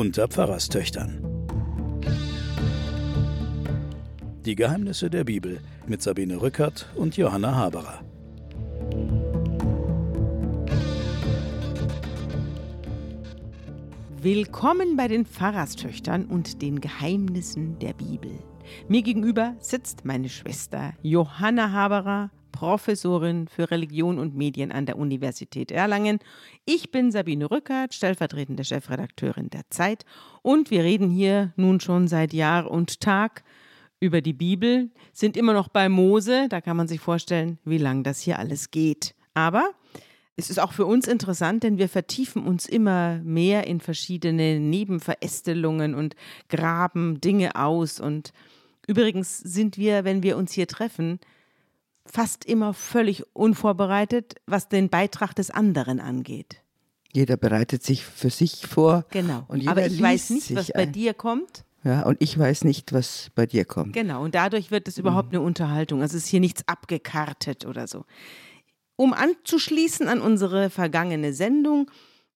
unter Pfarrerstöchtern. Die Geheimnisse der Bibel mit Sabine Rückert und Johanna Haberer. Willkommen bei den Pfarrerstöchtern und den Geheimnissen der Bibel. Mir gegenüber sitzt meine Schwester Johanna Haberer, Professorin für Religion und Medien an der Universität Erlangen. Ich bin Sabine Rückert, stellvertretende Chefredakteurin der Zeit und wir reden hier nun schon seit Jahr und Tag über die Bibel, sind immer noch bei Mose, da kann man sich vorstellen, wie lange das hier alles geht. Aber es ist auch für uns interessant, denn wir vertiefen uns immer mehr in verschiedene Nebenverästelungen und graben Dinge aus. Und übrigens sind wir, wenn wir uns hier treffen, fast immer völlig unvorbereitet, was den Beitrag des anderen angeht. Jeder bereitet sich für sich vor. Genau. Aber ich weiß nicht, was bei dir kommt. Ja, und ich weiß nicht, was bei dir kommt. Genau, und dadurch wird es überhaupt eine Unterhaltung. Also es ist hier nichts abgekartet oder so. Um anzuschließen an unsere vergangene Sendung,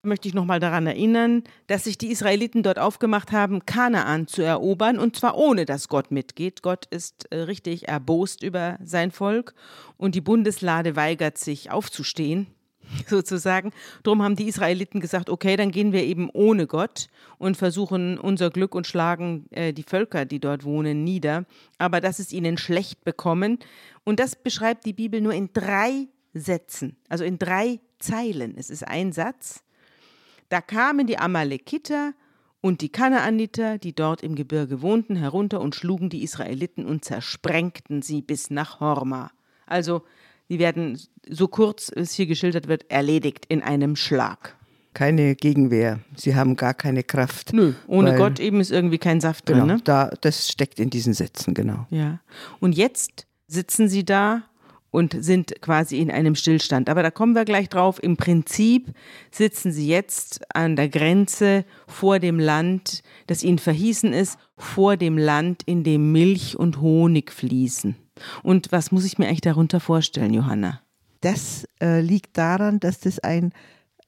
möchte ich nochmal daran erinnern, dass sich die Israeliten dort aufgemacht haben, Kanaan zu erobern, und zwar ohne, dass Gott mitgeht. Gott ist äh, richtig erbost über sein Volk und die Bundeslade weigert sich aufzustehen, sozusagen. Darum haben die Israeliten gesagt, okay, dann gehen wir eben ohne Gott und versuchen unser Glück und schlagen äh, die Völker, die dort wohnen, nieder. Aber das ist ihnen schlecht bekommen. Und das beschreibt die Bibel nur in drei Sätzen, also in drei Zeilen. Es ist ein Satz. Da kamen die Amalekiter und die Kanaaniter, die dort im Gebirge wohnten, herunter und schlugen die Israeliten und zersprengten sie bis nach Horma. Also, die werden, so kurz es hier geschildert wird, erledigt in einem Schlag. Keine Gegenwehr. Sie haben gar keine Kraft. Nö, ohne Gott eben ist irgendwie kein Saft genau, drin. Ne? Da, das steckt in diesen Sätzen, genau. Ja. Und jetzt sitzen sie da und sind quasi in einem Stillstand. Aber da kommen wir gleich drauf. Im Prinzip sitzen sie jetzt an der Grenze vor dem Land, das ihnen verhießen ist, vor dem Land, in dem Milch und Honig fließen. Und was muss ich mir eigentlich darunter vorstellen, Johanna? Das äh, liegt daran, dass das ein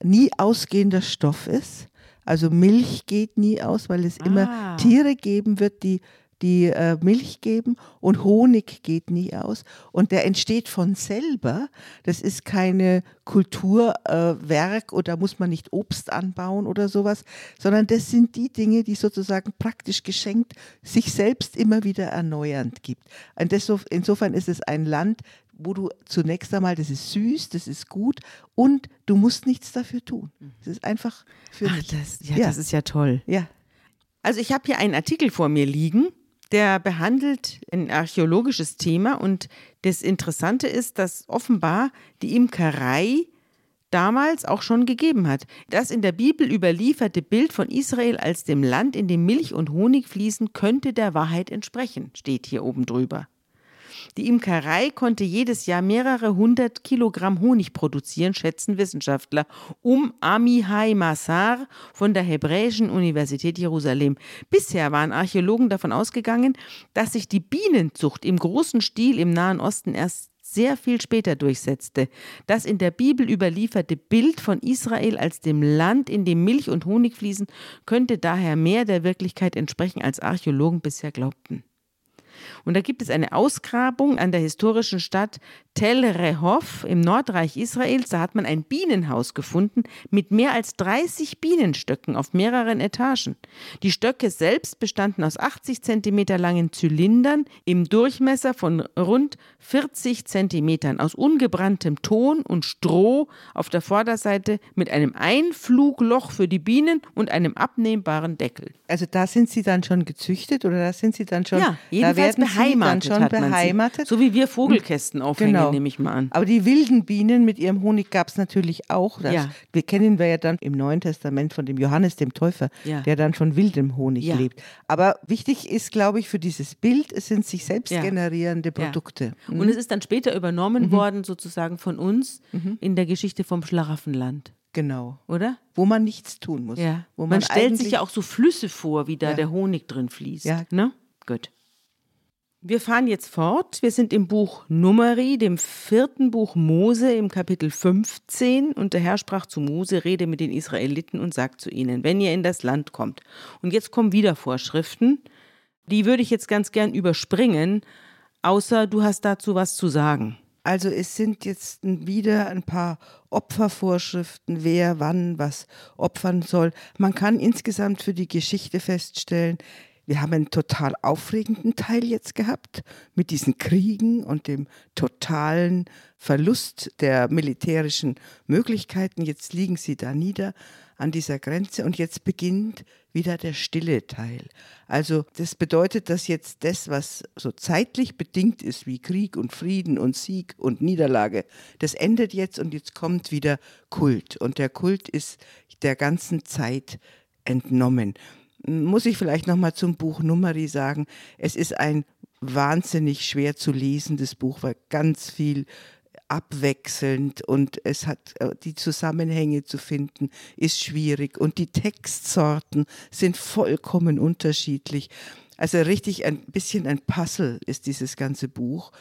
nie ausgehender Stoff ist. Also Milch geht nie aus, weil es ah. immer Tiere geben wird, die die äh, Milch geben und Honig geht nie aus und der entsteht von selber. Das ist keine Kulturwerk äh, oder muss man nicht Obst anbauen oder sowas, sondern das sind die Dinge, die sozusagen praktisch geschenkt sich selbst immer wieder erneuernd gibt. Und insofern ist es ein Land, wo du zunächst einmal, das ist süß, das ist gut und du musst nichts dafür tun. Es ist einfach für Ach, das, ja, ja, das ist ja toll. Ja. Also ich habe hier einen Artikel vor mir liegen der behandelt ein archäologisches Thema und das Interessante ist, dass offenbar die Imkerei damals auch schon gegeben hat. Das in der Bibel überlieferte Bild von Israel als dem Land, in dem Milch und Honig fließen, könnte der Wahrheit entsprechen, steht hier oben drüber. Die Imkerei konnte jedes Jahr mehrere hundert Kilogramm Honig produzieren, schätzen Wissenschaftler, um Amihai Massar von der Hebräischen Universität Jerusalem. Bisher waren Archäologen davon ausgegangen, dass sich die Bienenzucht im großen Stil im Nahen Osten erst sehr viel später durchsetzte. Das in der Bibel überlieferte Bild von Israel als dem Land, in dem Milch und Honig fließen, könnte daher mehr der Wirklichkeit entsprechen, als Archäologen bisher glaubten. Und da gibt es eine Ausgrabung an der historischen Stadt Tel Rehov im Nordreich Israels. Da hat man ein Bienenhaus gefunden mit mehr als 30 Bienenstöcken auf mehreren Etagen. Die Stöcke selbst bestanden aus 80 Zentimeter langen Zylindern im Durchmesser von rund 40 Zentimetern aus ungebranntem Ton und Stroh auf der Vorderseite mit einem Einflugloch für die Bienen und einem abnehmbaren Deckel. Also da sind sie dann schon gezüchtet oder da sind sie dann schon ja, jedenfalls beheimatet, schon beheimatet. So wie wir Vogelkästen aufhängen, genau. nehme ich mal an. Aber die wilden Bienen mit ihrem Honig gab es natürlich auch. Das, ja. Wir kennen wir ja dann im Neuen Testament von dem Johannes dem Täufer, ja. der dann von wildem Honig ja. lebt. Aber wichtig ist, glaube ich, für dieses Bild, es sind sich selbst generierende Produkte. Mhm. Und es ist dann später übernommen mhm. worden, sozusagen von uns mhm. in der Geschichte vom Schlaraffenland. Genau. Oder? Wo man nichts tun muss. Ja. Wo man, man stellt sich ja auch so Flüsse vor, wie da der Honig drin fließt. Ja. Ne? Gut. Wir fahren jetzt fort. Wir sind im Buch Numeri, dem vierten Buch Mose im Kapitel 15. Und der Herr sprach zu Mose, rede mit den Israeliten und sagt zu ihnen, wenn ihr in das Land kommt. Und jetzt kommen wieder Vorschriften. Die würde ich jetzt ganz gern überspringen, außer du hast dazu was zu sagen. Also es sind jetzt wieder ein paar Opfervorschriften, wer wann was opfern soll. Man kann insgesamt für die Geschichte feststellen, wir haben einen total aufregenden Teil jetzt gehabt mit diesen Kriegen und dem totalen Verlust der militärischen Möglichkeiten. Jetzt liegen sie da nieder an dieser Grenze und jetzt beginnt wieder der stille Teil. Also das bedeutet, dass jetzt das, was so zeitlich bedingt ist, wie Krieg und Frieden und Sieg und Niederlage, das endet jetzt und jetzt kommt wieder Kult. Und der Kult ist der ganzen Zeit entnommen muss ich vielleicht noch mal zum Buch Numeri sagen, es ist ein wahnsinnig schwer zu lesendes Buch, weil ganz viel abwechselnd und es hat äh, die Zusammenhänge zu finden ist schwierig und die Textsorten sind vollkommen unterschiedlich. Also richtig ein bisschen ein Puzzle ist dieses ganze Buch.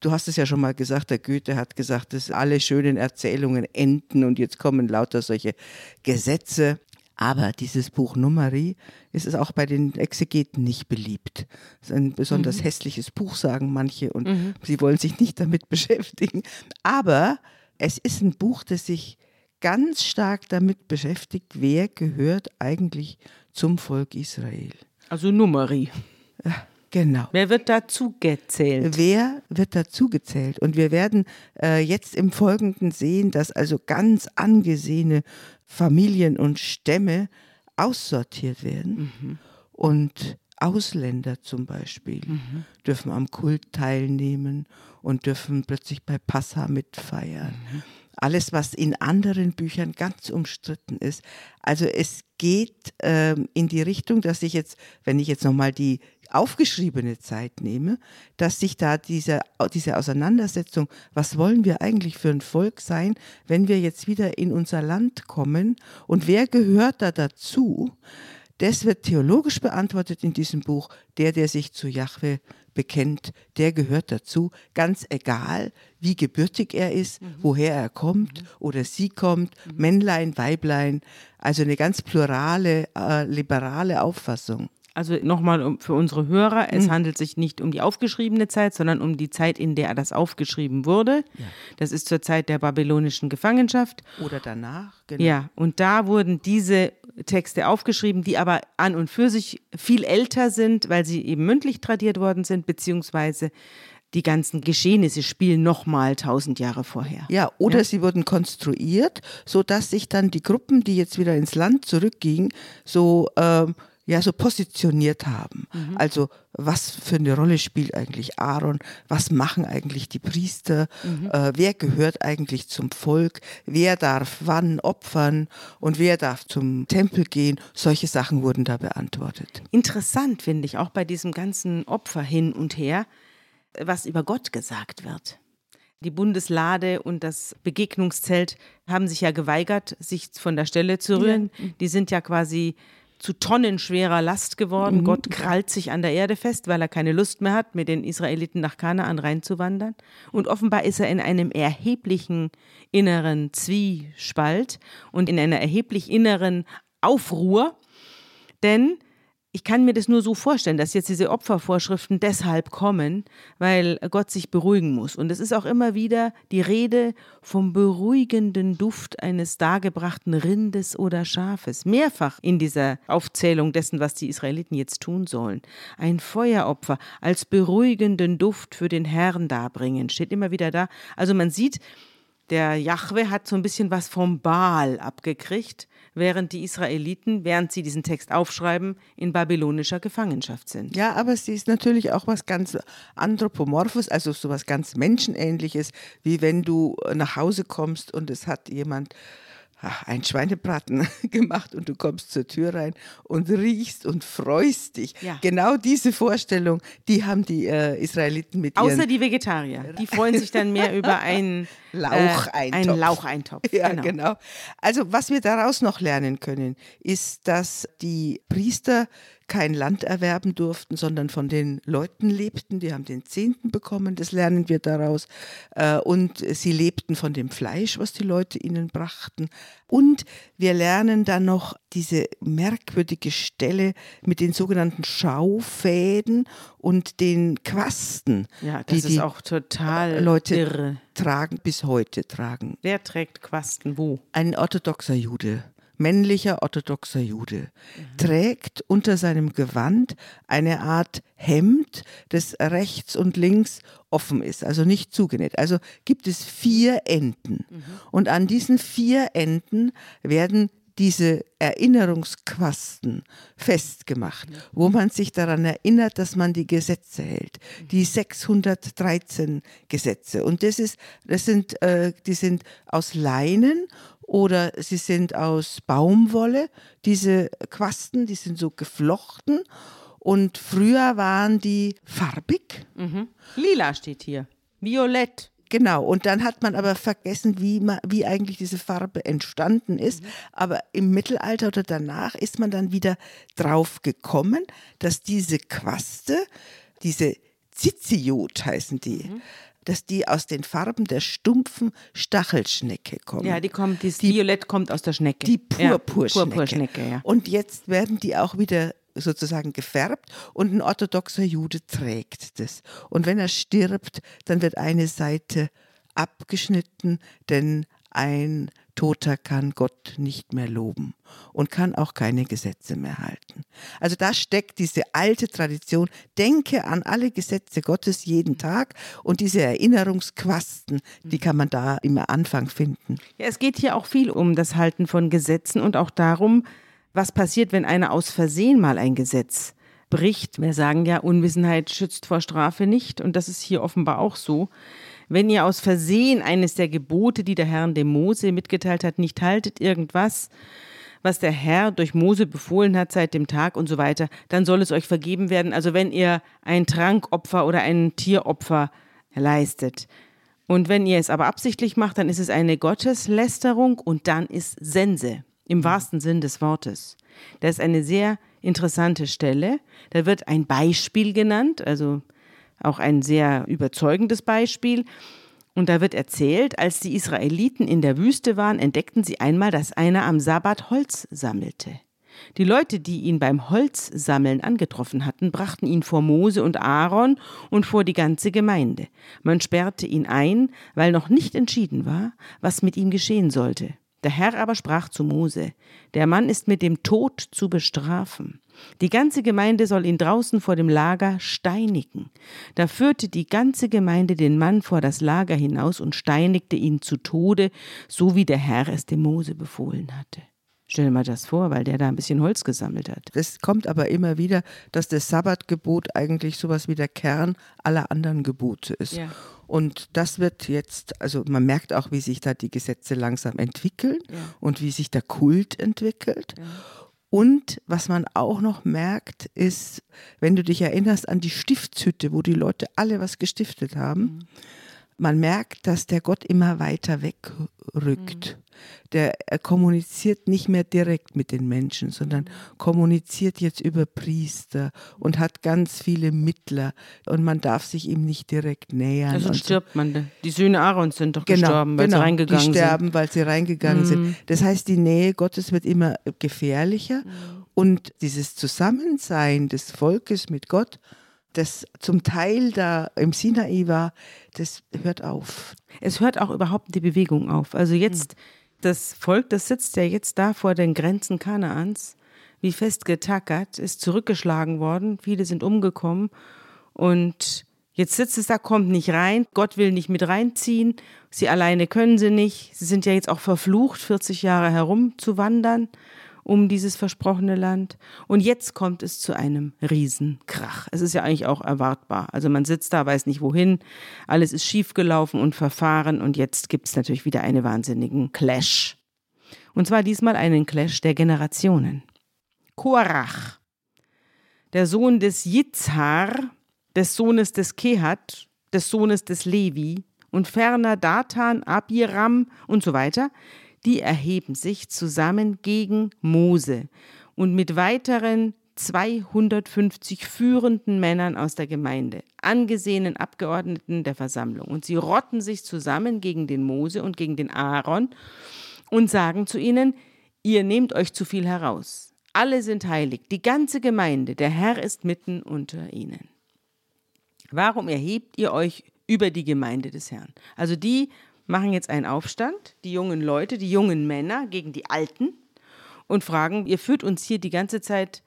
Du hast es ja schon mal gesagt, der Goethe hat gesagt, dass alle schönen Erzählungen enden und jetzt kommen lauter solche Gesetze. Aber dieses Buch Numeri ist es auch bei den Exegeten nicht beliebt. Es ist ein besonders mhm. hässliches Buch, sagen manche, und mhm. sie wollen sich nicht damit beschäftigen. Aber es ist ein Buch, das sich ganz stark damit beschäftigt, wer gehört eigentlich zum Volk Israel. Also Numeri. Ja, Genau. Wer wird dazu gezählt? Wer wird dazu gezählt? Und wir werden äh, jetzt im Folgenden sehen, dass also ganz angesehene Familien und Stämme aussortiert werden. Mhm. Und Ausländer zum Beispiel mhm. dürfen am Kult teilnehmen und dürfen plötzlich bei Passa mitfeiern. Mhm. Alles, was in anderen Büchern ganz umstritten ist. Also es geht ähm, in die Richtung, dass ich jetzt, wenn ich jetzt nochmal die aufgeschriebene Zeit nehme, dass sich da diese, diese Auseinandersetzung, was wollen wir eigentlich für ein Volk sein, wenn wir jetzt wieder in unser Land kommen und wer gehört da dazu, das wird theologisch beantwortet in diesem Buch. Der, der sich zu Jahwe bekennt, der gehört dazu, ganz egal, wie gebürtig er ist, mhm. woher er kommt mhm. oder sie kommt, mhm. Männlein, Weiblein. Also eine ganz plurale, äh, liberale Auffassung. Also nochmal für unsere Hörer, es mhm. handelt sich nicht um die aufgeschriebene Zeit, sondern um die Zeit, in der das aufgeschrieben wurde. Ja. Das ist zur Zeit der babylonischen Gefangenschaft. Oder danach, genau. Ja, und da wurden diese Texte aufgeschrieben, die aber an und für sich viel älter sind, weil sie eben mündlich tradiert worden sind, beziehungsweise die ganzen Geschehnisse spielen nochmal tausend Jahre vorher. Ja, oder ja? sie wurden konstruiert, sodass sich dann die Gruppen, die jetzt wieder ins Land zurückgingen, so ähm, ja so positioniert haben. Mhm. Also was für eine Rolle spielt eigentlich Aaron? Was machen eigentlich die Priester? Mhm. Äh, wer gehört eigentlich zum Volk? Wer darf wann opfern? Und wer darf zum Tempel gehen? Solche Sachen wurden da beantwortet. Interessant finde ich auch bei diesem ganzen Opfer hin und her, was über Gott gesagt wird. Die Bundeslade und das Begegnungszelt haben sich ja geweigert, sich von der Stelle zu rühren. Ja. Die sind ja quasi zu tonnenschwerer Last geworden. Mhm. Gott krallt sich an der Erde fest, weil er keine Lust mehr hat, mit den Israeliten nach Kanaan reinzuwandern. Und offenbar ist er in einem erheblichen inneren Zwiespalt und in einer erheblich inneren Aufruhr, denn ich kann mir das nur so vorstellen, dass jetzt diese Opfervorschriften deshalb kommen, weil Gott sich beruhigen muss. Und es ist auch immer wieder die Rede vom beruhigenden Duft eines dargebrachten Rindes oder Schafes. Mehrfach in dieser Aufzählung dessen, was die Israeliten jetzt tun sollen. Ein Feueropfer als beruhigenden Duft für den Herrn darbringen, steht immer wieder da. Also man sieht, der Jahwe hat so ein bisschen was vom Baal abgekriegt während die Israeliten, während sie diesen Text aufschreiben, in babylonischer Gefangenschaft sind. Ja, aber sie ist natürlich auch was ganz anthropomorphes, also so was ganz menschenähnliches, wie wenn du nach Hause kommst und es hat jemand ein Schweinebraten gemacht und du kommst zur Tür rein und riechst und freust dich. Ja. Genau diese Vorstellung, die haben die äh, Israeliten mit Außer die Vegetarier, die freuen sich dann mehr über einen Laucheintopf. Äh, einen Laucheintopf. Ja, genau. genau. Also was wir daraus noch lernen können, ist, dass die Priester kein Land erwerben durften, sondern von den Leuten lebten. Die haben den Zehnten bekommen, das lernen wir daraus. Äh, und sie lebten von dem Fleisch, was die Leute ihnen brachten. Und wir lernen dann noch diese merkwürdige Stelle mit den sogenannten Schaufäden und den Quasten. Ja, das die ist auch total Leute irre. tragen, bis heute tragen. Wer trägt Quasten wo? Ein orthodoxer Jude männlicher orthodoxer Jude, trägt unter seinem Gewand eine Art Hemd, das rechts und links offen ist, also nicht zugenäht. Also gibt es vier Enden. Und an diesen vier Enden werden diese Erinnerungsquasten festgemacht, wo man sich daran erinnert, dass man die Gesetze hält, die 613 Gesetze. Und das ist, das sind, äh, die sind aus Leinen oder sie sind aus Baumwolle. Diese Quasten, die sind so geflochten. Und früher waren die farbig. Mhm. Lila steht hier. Violett. Genau, und dann hat man aber vergessen, wie, man, wie eigentlich diese Farbe entstanden ist. Mhm. Aber im Mittelalter oder danach ist man dann wieder drauf gekommen, dass diese Quaste, diese Ziziot heißen die, mhm dass die aus den Farben der stumpfen Stachelschnecke kommen. Ja, die kommt, das die, Violett kommt aus der Schnecke. Die Purpurschnecke. Ja, Purpurschnecke ja. Und jetzt werden die auch wieder sozusagen gefärbt und ein orthodoxer Jude trägt das. Und wenn er stirbt, dann wird eine Seite abgeschnitten, denn ein Toter kann Gott nicht mehr loben und kann auch keine Gesetze mehr halten. Also da steckt diese alte Tradition, denke an alle Gesetze Gottes jeden Tag und diese Erinnerungsquasten, die kann man da im Anfang finden. Ja, es geht hier auch viel um das Halten von Gesetzen und auch darum, was passiert, wenn einer aus Versehen mal ein Gesetz bricht. Wir sagen ja, Unwissenheit schützt vor Strafe nicht und das ist hier offenbar auch so. Wenn ihr aus Versehen eines der Gebote, die der Herr dem Mose mitgeteilt hat, nicht haltet, irgendwas, was der Herr durch Mose befohlen hat seit dem Tag und so weiter, dann soll es euch vergeben werden. Also wenn ihr ein Trankopfer oder ein Tieropfer leistet. Und wenn ihr es aber absichtlich macht, dann ist es eine Gotteslästerung und dann ist Sense im wahrsten Sinn des Wortes. Das ist eine sehr interessante Stelle. Da wird ein Beispiel genannt, also auch ein sehr überzeugendes Beispiel. Und da wird erzählt, als die Israeliten in der Wüste waren, entdeckten sie einmal, dass einer am Sabbat Holz sammelte. Die Leute, die ihn beim Holzsammeln angetroffen hatten, brachten ihn vor Mose und Aaron und vor die ganze Gemeinde. Man sperrte ihn ein, weil noch nicht entschieden war, was mit ihm geschehen sollte. Der Herr aber sprach zu Mose, der Mann ist mit dem Tod zu bestrafen. Die ganze Gemeinde soll ihn draußen vor dem Lager steinigen. Da führte die ganze Gemeinde den Mann vor das Lager hinaus und steinigte ihn zu Tode, so wie der Herr es dem Mose befohlen hatte. Stell dir mal das vor, weil der da ein bisschen Holz gesammelt hat. Es kommt aber immer wieder, dass das Sabbatgebot eigentlich sowas wie der Kern aller anderen Gebote ist. Ja. Und das wird jetzt, also man merkt auch, wie sich da die Gesetze langsam entwickeln ja. und wie sich der Kult entwickelt. Ja. Und was man auch noch merkt, ist, wenn du dich erinnerst an die Stiftshütte, wo die Leute alle was gestiftet haben, mhm. Man merkt, dass der Gott immer weiter wegrückt. Mhm der er kommuniziert nicht mehr direkt mit den Menschen, sondern kommuniziert jetzt über Priester und hat ganz viele Mittler und man darf sich ihm nicht direkt nähern. Also stirbt so. man. Die Söhne Aarons sind doch genau, gestorben, weil genau, sie reingegangen sind. Die sterben, sind. weil sie reingegangen mhm. sind. Das heißt, die Nähe Gottes wird immer gefährlicher mhm. und dieses Zusammensein des Volkes mit Gott das zum Teil da im Sinai war, das hört auf. Es hört auch überhaupt die Bewegung auf. Also jetzt hm das Volk, das sitzt ja jetzt da vor den Grenzen Kanaans, wie fest getackert, ist zurückgeschlagen worden, viele sind umgekommen und jetzt sitzt es da, kommt nicht rein, Gott will nicht mit reinziehen, sie alleine können sie nicht, sie sind ja jetzt auch verflucht, 40 Jahre herumzuwandern um dieses versprochene Land. Und jetzt kommt es zu einem Riesenkrach. Es ist ja eigentlich auch erwartbar. Also man sitzt da, weiß nicht wohin, alles ist schiefgelaufen und verfahren und jetzt gibt es natürlich wieder einen wahnsinnigen Clash. Und zwar diesmal einen Clash der Generationen. Korach, der Sohn des Yitzhar, des Sohnes des Kehat, des Sohnes des Levi und ferner Datan, Abiram und so weiter, die erheben sich zusammen gegen Mose und mit weiteren 250 führenden Männern aus der Gemeinde, angesehenen Abgeordneten der Versammlung. Und sie rotten sich zusammen gegen den Mose und gegen den Aaron und sagen zu ihnen, ihr nehmt euch zu viel heraus. Alle sind heilig, die ganze Gemeinde, der Herr ist mitten unter ihnen. Warum erhebt ihr euch über die Gemeinde des Herrn? Also die machen jetzt einen Aufstand, die jungen Leute, die jungen Männer gegen die Alten und fragen, ihr führt uns hier die ganze Zeit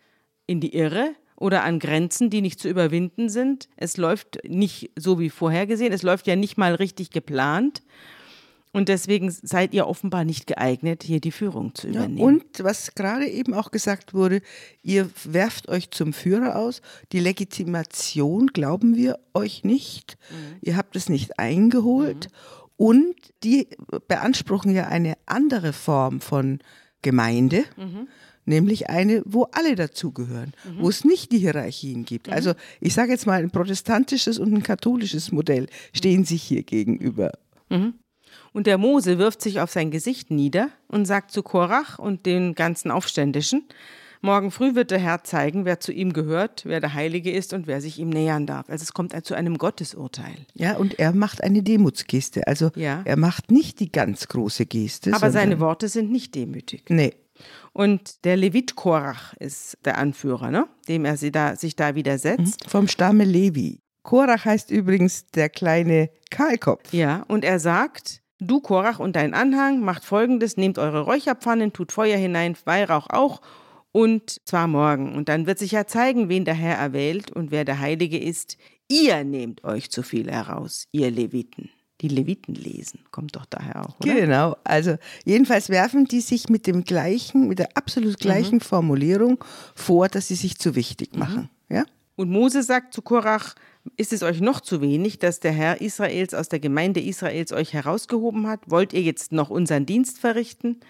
in die Irre oder an Grenzen, die nicht zu überwinden sind. Es läuft nicht so wie vorhergesehen, es läuft ja nicht mal richtig geplant. Und deswegen seid ihr offenbar nicht geeignet, hier die Führung zu übernehmen. Ja, und was gerade eben auch gesagt wurde, ihr werft euch zum Führer aus. Die Legitimation glauben wir euch nicht. Mhm. Ihr habt es nicht eingeholt. Mhm. Und die beanspruchen ja eine andere Form von Gemeinde. Mhm nämlich eine, wo alle dazugehören, mhm. wo es nicht die Hierarchien gibt. Mhm. Also ich sage jetzt mal, ein protestantisches und ein katholisches Modell stehen sich hier gegenüber. Mhm. Und der Mose wirft sich auf sein Gesicht nieder und sagt zu Korach und den ganzen Aufständischen, Morgen früh wird der Herr zeigen, wer zu ihm gehört, wer der Heilige ist und wer sich ihm nähern darf. Also es kommt zu einem Gottesurteil. Ja, und er macht eine Demutsgeste. Also ja. er macht nicht die ganz große Geste. Aber seine Worte sind nicht demütig. Nee. Und der Levit Korach ist der Anführer, ne? dem er sie da, sich da widersetzt. Mhm. Vom Stamme Levi. Korach heißt übrigens der kleine Kahlkopf. Ja, und er sagt, du Korach und dein Anhang macht folgendes, nehmt eure Räucherpfannen, tut Feuer hinein, Weihrauch auch und zwar morgen. Und dann wird sich ja zeigen, wen der Herr erwählt und wer der Heilige ist. Ihr nehmt euch zu viel heraus, ihr Leviten. Die Leviten lesen, kommt doch daher auch, oder? Genau, also jedenfalls werfen die sich mit dem gleichen, mit der absolut gleichen mhm. Formulierung vor, dass sie sich zu wichtig mhm. machen. Mhm. Ja? Und Mose sagt zu Korach, ist es euch noch zu wenig, dass der Herr Israels aus der Gemeinde Israels euch herausgehoben hat? Wollt ihr jetzt noch unseren Dienst verrichten?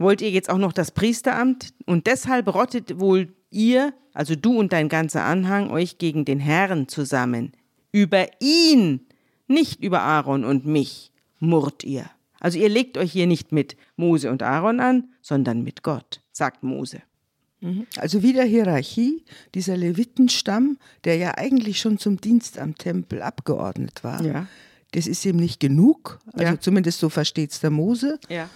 Wollt ihr jetzt auch noch das Priesteramt? Und deshalb rottet wohl ihr, also du und dein ganzer Anhang, euch gegen den Herrn zusammen. Über ihn, nicht über Aaron und mich, murrt ihr. Also ihr legt euch hier nicht mit Mose und Aaron an, sondern mit Gott, sagt Mose. Mhm. Also wieder Hierarchie, dieser Levitenstamm, der ja eigentlich schon zum Dienst am Tempel abgeordnet war. Ja. Das ist ihm nicht genug, also ja. zumindest so versteht es der Mose. Ja.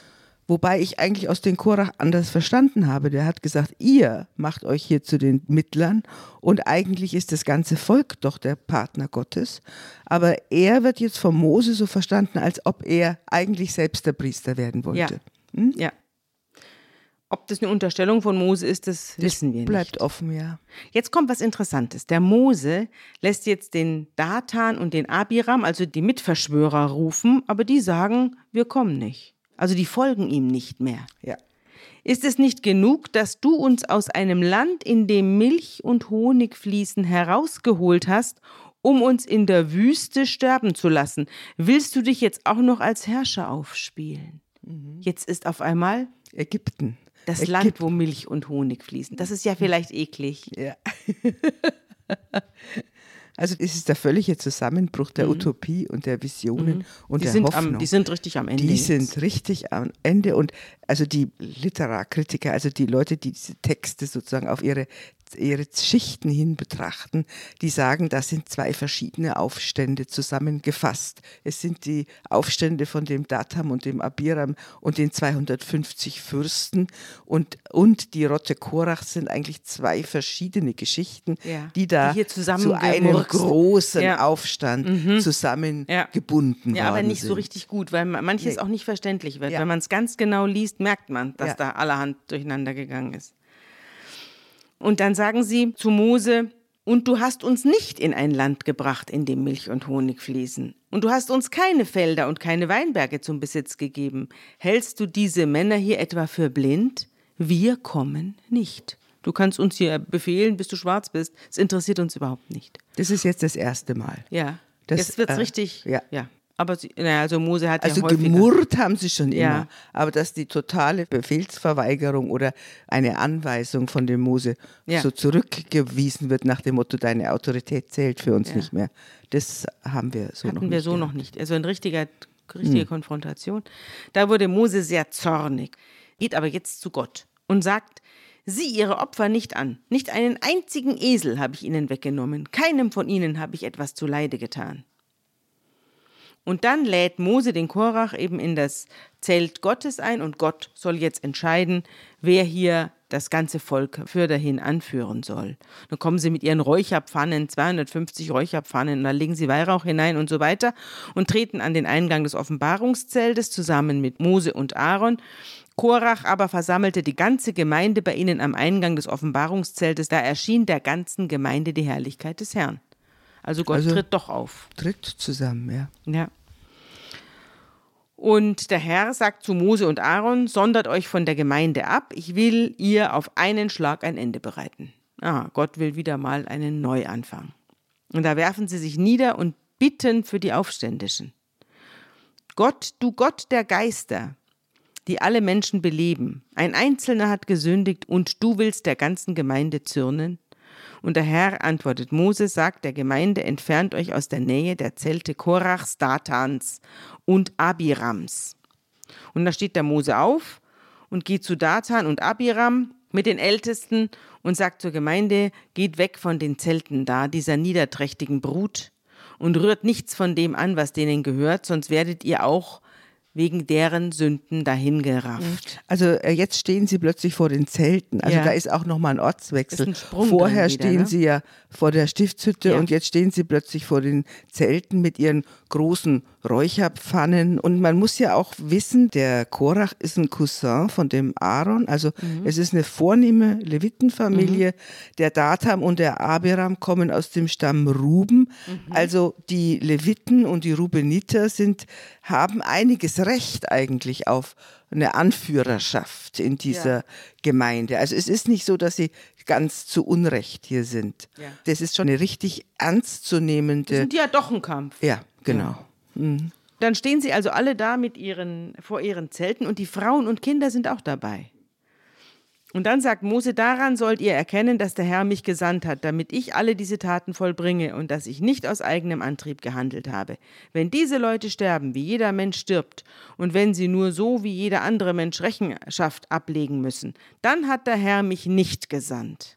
Wobei ich eigentlich aus den Korach anders verstanden habe. Der hat gesagt, ihr macht euch hier zu den Mittlern und eigentlich ist das ganze Volk doch der Partner Gottes. Aber er wird jetzt von Mose so verstanden, als ob er eigentlich selbst der Priester werden wollte. Ja. Hm? ja. Ob das eine Unterstellung von Mose ist, das, das wissen wir nicht. Bleibt offen, ja. Jetzt kommt was Interessantes. Der Mose lässt jetzt den Datan und den Abiram, also die Mitverschwörer, rufen, aber die sagen, wir kommen nicht. Also die folgen ihm nicht mehr. Ja. Ist es nicht genug, dass du uns aus einem Land, in dem Milch und Honig fließen, herausgeholt hast, um uns in der Wüste sterben zu lassen? Willst du dich jetzt auch noch als Herrscher aufspielen? Mhm. Jetzt ist auf einmal Ägypten. Das Ägypten. Land, wo Milch und Honig fließen. Das ist ja vielleicht eklig. Ja. Also es ist der völlige Zusammenbruch der mhm. Utopie und der Visionen mhm. und die der sind Hoffnung. Am, die sind richtig am Ende. Die jetzt. sind richtig am Ende und also die Literarkritiker, also die Leute, die diese Texte sozusagen auf ihre ihre Schichten hin betrachten, die sagen, das sind zwei verschiedene Aufstände zusammengefasst. Es sind die Aufstände von dem Datam und dem Abiram und den 250 Fürsten und, und die Rotte Korach sind eigentlich zwei verschiedene Geschichten, ja, die da die zu einem großen ja. Aufstand mhm. zusammengebunden ja. ja, aber nicht sind. so richtig gut, weil manches nee. auch nicht verständlich wird. Wenn man es ganz genau liest, merkt man, dass da allerhand durcheinander gegangen ist. Und dann sagen sie zu Mose, und du hast uns nicht in ein Land gebracht, in dem Milch und Honig fließen. Und du hast uns keine Felder und keine Weinberge zum Besitz gegeben. Hältst du diese Männer hier etwa für blind? Wir kommen nicht. Du kannst uns hier befehlen, bis du schwarz bist. Es interessiert uns überhaupt nicht. Das ist jetzt das erste Mal. Ja. Das, jetzt wird es äh, richtig. Ja. ja. Aber sie, naja, also Mose hat also ja häufiger. gemurrt haben sie schon immer, ja. aber dass die totale Befehlsverweigerung oder eine Anweisung von dem Mose ja. so zurückgewiesen wird nach dem Motto, deine Autorität zählt für uns ja. nicht mehr, das haben wir so Hatten noch nicht. wir so gehabt. noch nicht. Also eine richtige, richtige hm. Konfrontation. Da wurde Mose sehr zornig, geht aber jetzt zu Gott und sagt, Sieh ihre Opfer nicht an. Nicht einen einzigen Esel habe ich ihnen weggenommen. Keinem von ihnen habe ich etwas zuleide getan. Und dann lädt Mose den Korach eben in das Zelt Gottes ein und Gott soll jetzt entscheiden, wer hier das ganze Volk für dahin anführen soll. Dann kommen sie mit ihren Räucherpfannen, 250 Räucherpfannen, und da legen sie Weihrauch hinein und so weiter und treten an den Eingang des Offenbarungszeltes zusammen mit Mose und Aaron. Korach aber versammelte die ganze Gemeinde bei ihnen am Eingang des Offenbarungszeltes, da erschien der ganzen Gemeinde die Herrlichkeit des Herrn. Also Gott also tritt doch auf. Tritt zusammen, ja. Ja. Und der Herr sagt zu Mose und Aaron, sondert euch von der Gemeinde ab, ich will ihr auf einen Schlag ein Ende bereiten. Ah, Gott will wieder mal einen Neuanfang. Und da werfen sie sich nieder und bitten für die Aufständischen. Gott, du Gott der Geister, die alle Menschen beleben. Ein Einzelner hat gesündigt und du willst der ganzen Gemeinde zürnen? Und der Herr antwortet Mose, sagt der Gemeinde, entfernt euch aus der Nähe der Zelte Korachs, Datans und Abirams. Und da steht der Mose auf und geht zu Datan und Abiram mit den Ältesten und sagt zur Gemeinde, geht weg von den Zelten da, dieser niederträchtigen Brut, und rührt nichts von dem an, was denen gehört, sonst werdet ihr auch wegen deren Sünden dahingerafft. Also äh, jetzt stehen sie plötzlich vor den Zelten. Also ja. da ist auch nochmal ein Ortswechsel. Ein Vorher wieder, stehen ne? sie ja vor der Stiftshütte ja. und jetzt stehen sie plötzlich vor den Zelten mit ihren großen Räucherpfannen. Und man muss ja auch wissen, der Korach ist ein Cousin von dem Aaron. Also mhm. es ist eine vornehme Levitenfamilie. Mhm. Der Datam und der Abiram kommen aus dem Stamm Ruben. Mhm. Also die Leviten und die Rubeniter sind, haben einiges Recht eigentlich auf eine Anführerschaft in dieser ja. Gemeinde. Also es ist nicht so, dass sie ganz zu Unrecht hier sind. Ja. Das ist schon eine richtig ernstzunehmende. Das sind ja doch ein Kampf. Ja, genau. Mhm. Dann stehen sie also alle da mit ihren, vor ihren Zelten und die Frauen und Kinder sind auch dabei. Und dann sagt Mose, daran sollt ihr erkennen, dass der Herr mich gesandt hat, damit ich alle diese Taten vollbringe und dass ich nicht aus eigenem Antrieb gehandelt habe. Wenn diese Leute sterben, wie jeder Mensch stirbt, und wenn sie nur so wie jeder andere Mensch Rechenschaft ablegen müssen, dann hat der Herr mich nicht gesandt.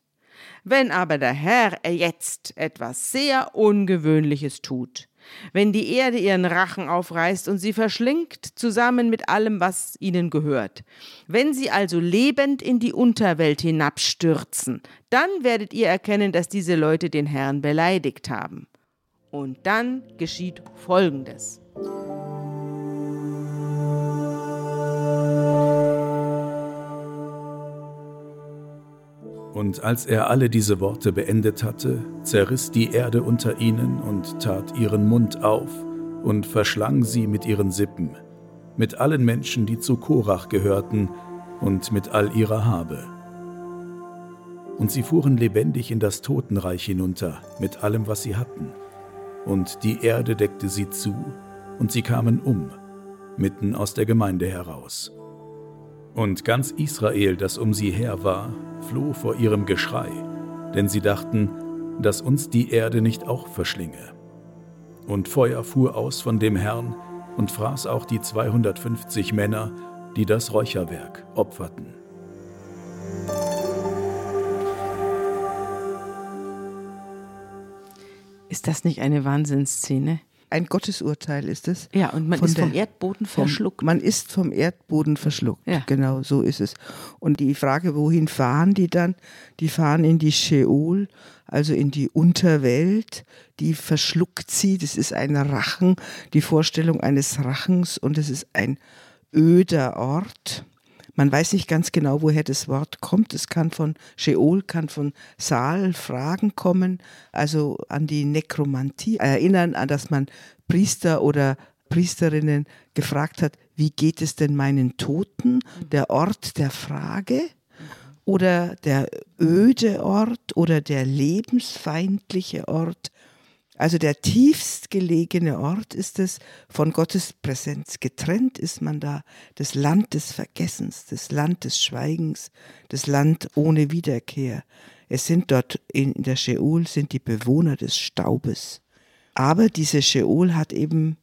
Wenn aber der Herr jetzt etwas sehr Ungewöhnliches tut, wenn die Erde ihren Rachen aufreißt und sie verschlingt zusammen mit allem, was ihnen gehört. Wenn sie also lebend in die Unterwelt hinabstürzen, dann werdet ihr erkennen, dass diese Leute den Herrn beleidigt haben. Und dann geschieht Folgendes. Und als er alle diese Worte beendet hatte, zerriss die Erde unter ihnen und tat ihren Mund auf und verschlang sie mit ihren Sippen, mit allen Menschen, die zu Korach gehörten, und mit all ihrer Habe. Und sie fuhren lebendig in das Totenreich hinunter, mit allem, was sie hatten. Und die Erde deckte sie zu, und sie kamen um, mitten aus der Gemeinde heraus. Und ganz Israel, das um sie her war, floh vor ihrem Geschrei, denn sie dachten, dass uns die Erde nicht auch verschlinge. Und Feuer fuhr aus von dem Herrn und fraß auch die 250 Männer, die das Räucherwerk opferten. Ist das nicht eine Wahnsinnsszene? Ein Gottesurteil ist es. Ja, und man ist vom der, Erdboden verschluckt. Vom, man ist vom Erdboden verschluckt. Ja. Genau, so ist es. Und die Frage, wohin fahren die dann? Die fahren in die Sheol, also in die Unterwelt. Die verschluckt sie. Das ist ein Rachen, die Vorstellung eines Rachens und es ist ein öder Ort. Man weiß nicht ganz genau, woher das Wort kommt. Es kann von Sheol, kann von Saal, Fragen kommen, also an die Nekromantie, erinnern an, dass man Priester oder Priesterinnen gefragt hat, wie geht es denn meinen Toten? Der Ort der Frage oder der öde Ort oder der lebensfeindliche Ort also der tiefst gelegene Ort ist es, von Gottes Präsenz getrennt ist man da, das Land des Vergessens, das Land des Schweigens, das Land ohne Wiederkehr. Es sind dort in der Sheol sind die Bewohner des Staubes. Aber diese Sheol hat eben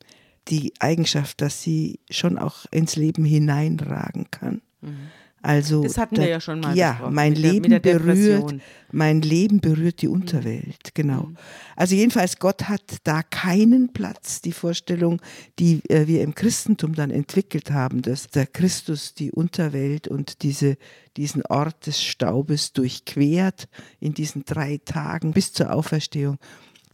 die Eigenschaft, dass sie schon auch ins Leben hineinragen kann. Mhm. Also das hatten da, wir ja schon mal Ja, besprochen, mein der- Leben mit der berührt, mein Leben berührt die Unterwelt, genau. Also jedenfalls Gott hat da keinen Platz. Die Vorstellung, die äh, wir im Christentum dann entwickelt haben, dass der Christus die Unterwelt und diese diesen Ort des Staubes durchquert in diesen drei Tagen bis zur Auferstehung.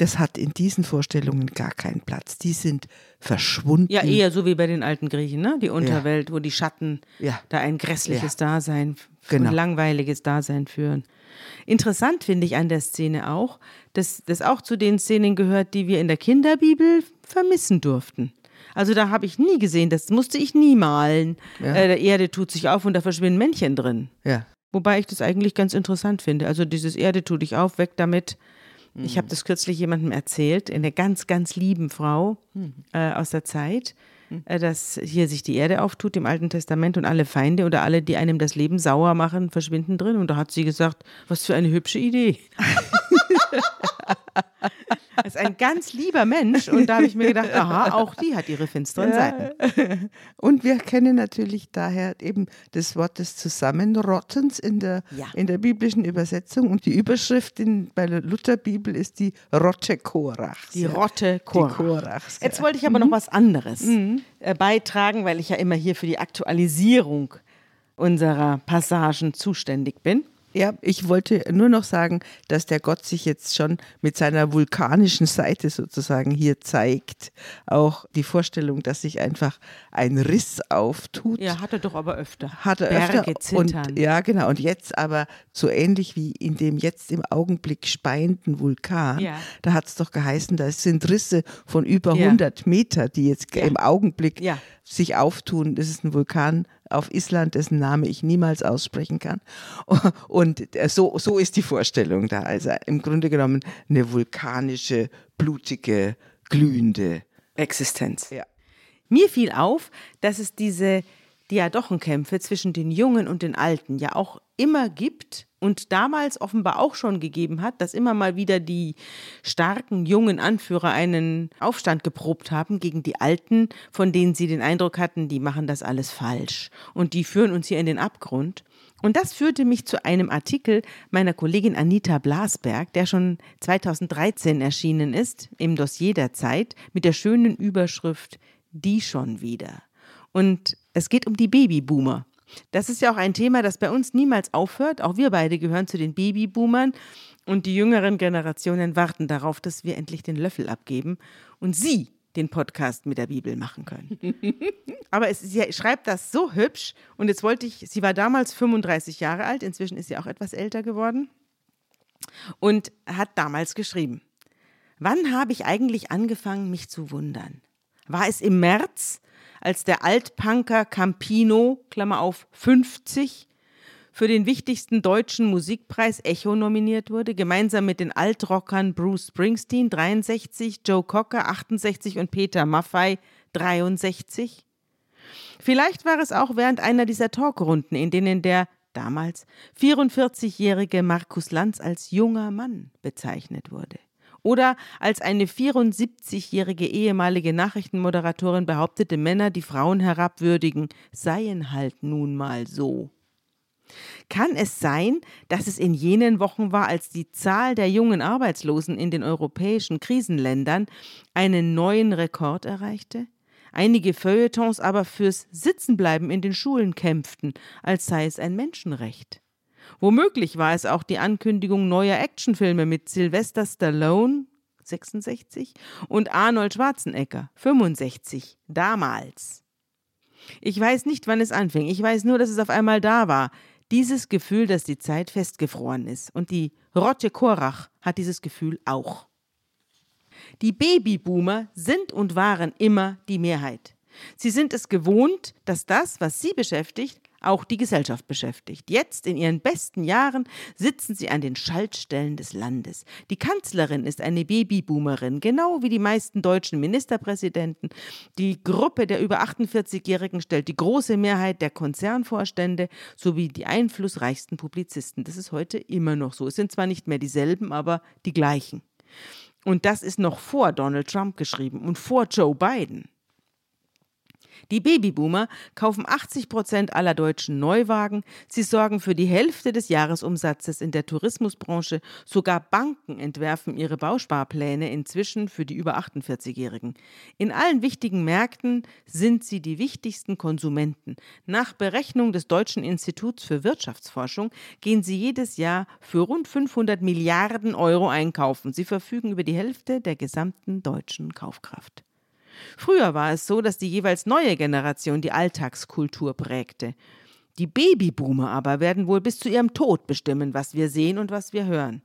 Das hat in diesen Vorstellungen gar keinen Platz. Die sind verschwunden. Ja, eher so wie bei den alten Griechen, ne? Die Unterwelt, wo die Schatten Ja. da ein grässliches Dasein, Genau. ein langweiliges Dasein führen. Interessant finde ich an der Szene auch, dass das auch zu den Szenen gehört, die wir in der Kinderbibel vermissen durften. Also da habe ich nie gesehen, das musste ich nie malen. Ja. Äh, der Erde tut sich auf und da verschwinden Männchen drin. Ja. Wobei ich das eigentlich ganz interessant finde. Also dieses Erde tu dich auf, weg damit. Ich habe das kürzlich jemandem erzählt, eine ganz, ganz lieben Frau äh, aus der Zeit, äh, dass hier sich die Erde auftut im Alten Testament und alle Feinde oder alle, die einem das Leben sauer machen, verschwinden drin. Und da hat sie gesagt, was für eine hübsche Idee. Ist ein ganz lieber Mensch und da habe ich mir gedacht, aha, auch die hat ihre finsteren Seiten. Und wir kennen natürlich daher eben das Wort des Zusammenrottens in der, Ja. in der biblischen Übersetzung. Und die Überschrift in, bei der Lutherbibel ist die Rotte Korachs. Die ja. Rotte Die Korach. Korachs. Jetzt ja. wollte ich aber noch was anderes äh, beitragen, weil ich ja immer hier für die Aktualisierung unserer Passagen zuständig bin. Ja, ich wollte nur noch sagen, dass der Gott sich jetzt schon mit seiner vulkanischen Seite sozusagen hier zeigt. Auch die Vorstellung, dass sich einfach ein Riss auftut. Ja, hat er doch aber öfter. hat er Berge öfter zittern. und ja genau und jetzt aber so ähnlich wie in dem jetzt im Augenblick speienden Vulkan Ja. da hat es doch geheißen da sind Risse von über Ja. 100 Meter die jetzt Ja. im Augenblick sich auftun das ist ein Vulkan auf Island dessen Name ich niemals aussprechen kann. Und äh, so so ist die Vorstellung da. Also im Grunde genommen eine vulkanische blutige glühende Existenz. ja. Mir fiel auf, dass es diese Diadochenkämpfe zwischen den Jungen und den Alten ja auch immer gibt und damals offenbar auch schon gegeben hat, dass immer mal wieder die starken jungen Anführer einen Aufstand geprobt haben gegen die Alten, von denen sie den Eindruck hatten, die machen das alles falsch und die führen uns hier in den Abgrund. Und das führte mich zu einem Artikel meiner Kollegin Anita Blasberg, der schon 2013 erschienen ist, im Dossier der Zeit, mit der schönen Überschrift Die schon wieder. Und es geht um die Babyboomer. Das ist ja auch ein Thema, das bei uns niemals aufhört. Auch wir beide gehören zu den Babyboomern. Und die jüngeren Generationen warten darauf, dass wir endlich den Löffel abgeben und sie den Podcast mit der Bibel machen können. Aber es, sie schreibt das so hübsch. Und jetzt wollte ich, sie war damals 35 Jahre alt, inzwischen ist sie auch etwas älter geworden. Und hat damals geschrieben, wann habe ich eigentlich angefangen, mich zu wundern? War es im März, als der Altpunker Campino, Klammer auf 50, für den wichtigsten deutschen Musikpreis Echo nominiert wurde, gemeinsam mit den Altrockern Bruce Springsteen 63, Joe Cocker 68 und Peter Maffay 63? Vielleicht war es auch während einer dieser Talkrunden, in denen der damals 44-jährige Markus Lanz als junger Mann bezeichnet wurde. Oder als eine 74-jährige ehemalige Nachrichtenmoderatorin behauptete, Männer, die Frauen herabwürdigen, seien halt nun mal so. Kann es sein, dass es in jenen Wochen war, als die Zahl der jungen Arbeitslosen in den europäischen Krisenländern einen neuen Rekord erreichte? Einige Feuilletons aber fürs Sitzenbleiben in den Schulen kämpften, als sei es ein Menschenrecht. Womöglich war es auch die Ankündigung neuer Actionfilme mit Sylvester Stallone 66 und Arnold Schwarzenegger 65 damals. Ich weiß nicht, wann es anfing. Ich weiß nur, dass es auf einmal da war. Dieses Gefühl, dass die Zeit festgefroren ist. Und die Rotte Korach hat dieses Gefühl auch. Die Babyboomer sind und waren immer die Mehrheit. Sie sind es gewohnt, dass das, was sie beschäftigt, auch die Gesellschaft beschäftigt. Jetzt, in ihren besten Jahren, sitzen sie an den Schaltstellen des Landes. Die Kanzlerin ist eine Babyboomerin, genau wie die meisten deutschen Ministerpräsidenten. Die Gruppe der über 48-Jährigen stellt die große Mehrheit der Konzernvorstände sowie die einflussreichsten Publizisten. Das ist heute immer noch so. Es sind zwar nicht mehr dieselben, aber die gleichen. Und das ist noch vor Donald Trump geschrieben und vor Joe Biden. Die Babyboomer kaufen 80 Prozent aller deutschen Neuwagen. Sie sorgen für die Hälfte des Jahresumsatzes in der Tourismusbranche. Sogar Banken entwerfen ihre Bausparpläne inzwischen für die über 48-Jährigen. In allen wichtigen Märkten sind sie die wichtigsten Konsumenten. Nach Berechnung des Deutschen Instituts für Wirtschaftsforschung gehen sie jedes Jahr für rund 500 Milliarden Euro einkaufen. Sie verfügen über die Hälfte der gesamten deutschen Kaufkraft. Früher war es so, dass die jeweils neue Generation die Alltagskultur prägte. Die Babyboomer aber werden wohl bis zu ihrem Tod bestimmen, was wir sehen und was wir hören.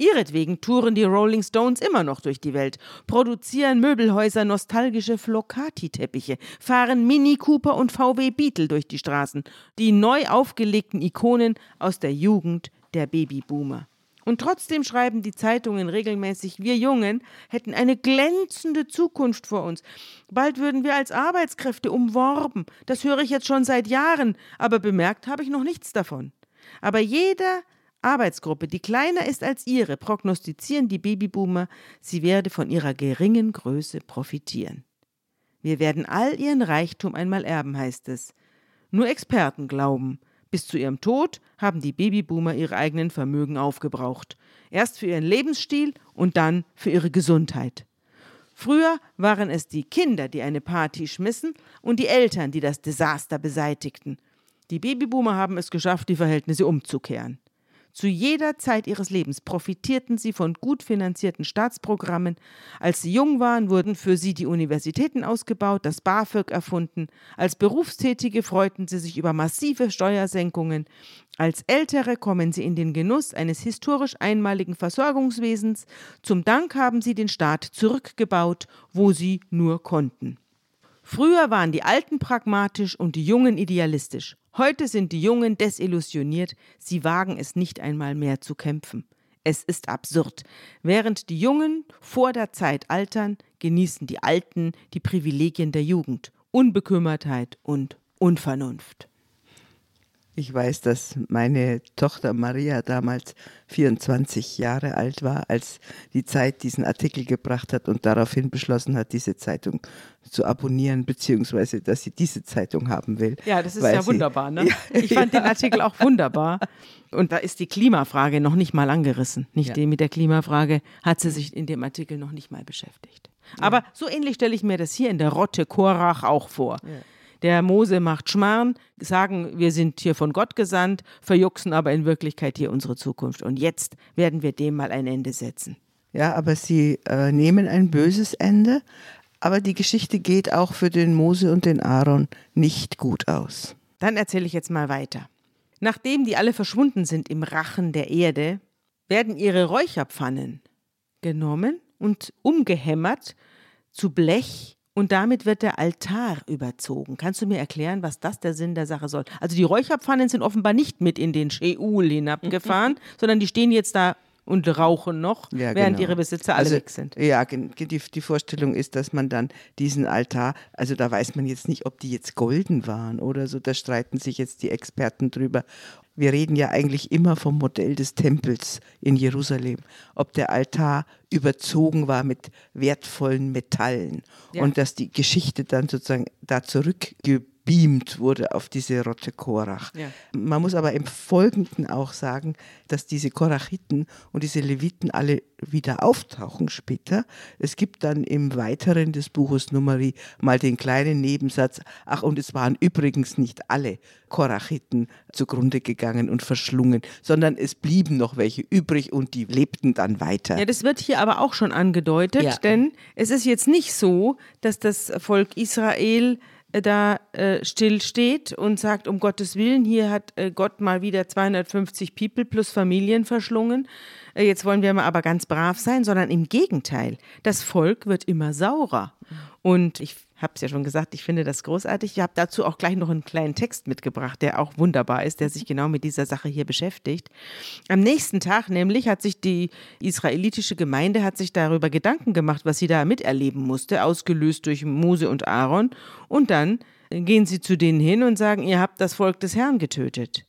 Ihretwegen touren die Rolling Stones immer noch durch die Welt, produzieren Möbelhäuser nostalgische Flocati-Teppiche, fahren Mini Cooper und VW Beetle durch die Straßen, die neu aufgelegten Ikonen aus der Jugend der Babyboomer. Und trotzdem schreiben die Zeitungen regelmäßig, wir Jungen hätten eine glänzende Zukunft vor uns. Bald würden wir als Arbeitskräfte umworben. Das höre ich jetzt schon seit Jahren, aber bemerkt habe ich noch nichts davon. Aber jeder Arbeitsgruppe, die kleiner ist als ihre, prognostizieren die Babyboomer, sie werde von ihrer geringen Größe profitieren. Wir werden all ihren Reichtum einmal erben, heißt es. Nur Experten glauben, bis zu ihrem Tod haben die Babyboomer ihre eigenen Vermögen aufgebraucht. Erst für ihren Lebensstil und dann für ihre Gesundheit. Früher waren es die Kinder, die eine Party schmissen und die Eltern, die das Desaster beseitigten. Die Babyboomer haben es geschafft, die Verhältnisse umzukehren. Zu jeder Zeit ihres Lebens profitierten sie von gut finanzierten Staatsprogrammen. Als sie jung waren, wurden für sie die Universitäten ausgebaut, das BAföG erfunden. Als Berufstätige freuten sie sich über massive Steuersenkungen. Als Ältere kommen sie in den Genuss eines historisch einmaligen Versorgungswesens. Zum Dank haben sie den Staat zurückgebaut, wo sie nur konnten. Früher waren die Alten pragmatisch und die Jungen idealistisch. Heute sind die Jungen desillusioniert, sie wagen es nicht einmal mehr zu kämpfen. Es ist absurd. Während die Jungen vor der Zeit altern, genießen die Alten die Privilegien der Jugend, Unbekümmertheit und Unvernunft. Ich weiß, dass meine Tochter Maria damals 24 Jahre alt war, als die Zeit diesen Artikel gebracht hat und daraufhin beschlossen hat, diese Zeitung zu abonnieren, beziehungsweise dass sie diese Zeitung haben will. Ja, das ist ja wunderbar. Ne? Ja, ich fand ja. den Artikel auch wunderbar. Und da ist die Klimafrage noch nicht mal angerissen. Nicht ja. mit der Klimafrage hat sie sich in dem Artikel noch nicht mal beschäftigt. Aber so ähnlich stelle ich mir das hier in der Rotte Korach auch vor. Der Mose macht Schmarrn, sagen, wir sind hier von Gott gesandt, verjuxen aber in Wirklichkeit hier unsere Zukunft. Und jetzt werden wir dem mal ein Ende setzen. Ja, aber sie äh, nehmen ein böses Ende, aber die Geschichte geht auch für den Mose und den Aaron nicht gut aus. Dann erzähle ich jetzt mal weiter. Nachdem die alle verschwunden sind im Rachen der Erde, werden ihre Räucherpfannen genommen und umgehämmert zu Blech und damit wird der Altar überzogen. Kannst du mir erklären, was das der Sinn der Sache soll? Also die Räucherpfannen sind offenbar nicht mit in den Sheol hinabgefahren, sondern die stehen jetzt da und rauchen noch, ja, während genau. ihre Besitzer alle also, weg sind. Ja, die, die Vorstellung ist, dass man dann diesen Altar, also da weiß man jetzt nicht, ob die jetzt golden waren oder so, da streiten sich jetzt die Experten drüber. Wir reden ja eigentlich immer vom Modell des Tempels in Jerusalem, ob der Altar überzogen war mit wertvollen Metallen ja. und dass die Geschichte dann sozusagen da zurückgeblieben gebeamt wurde auf diese Rotte Korach. Ja. Man muss aber im Folgenden auch sagen, dass diese Korachiten und diese Leviten alle wieder auftauchen später. Es gibt dann im Weiteren des Buches Numeri mal den kleinen Nebensatz, ach und es waren übrigens nicht alle Korachiten zugrunde gegangen und verschlungen, sondern es blieben noch welche übrig und die lebten dann weiter. Ja, das wird hier aber auch schon angedeutet, ja. denn es ist jetzt nicht so, dass das Volk Israel da äh, still steht und sagt, um Gottes Willen, hier hat äh, Gott mal wieder 250 People plus Familien verschlungen. Äh, jetzt wollen wir mal aber ganz brav sein, sondern im Gegenteil. Das Volk wird immer saurer. Und ich habe es ja schon gesagt, ich finde das großartig. Ich habe dazu auch gleich noch einen kleinen Text mitgebracht, der auch wunderbar ist, der sich genau mit dieser Sache hier beschäftigt. Am nächsten Tag nämlich hat sich die israelitische Gemeinde hat sich darüber Gedanken gemacht, was sie da miterleben musste, ausgelöst durch Mose und Aaron. Und dann gehen sie zu denen hin und sagen, ihr habt das Volk des Herrn getötet.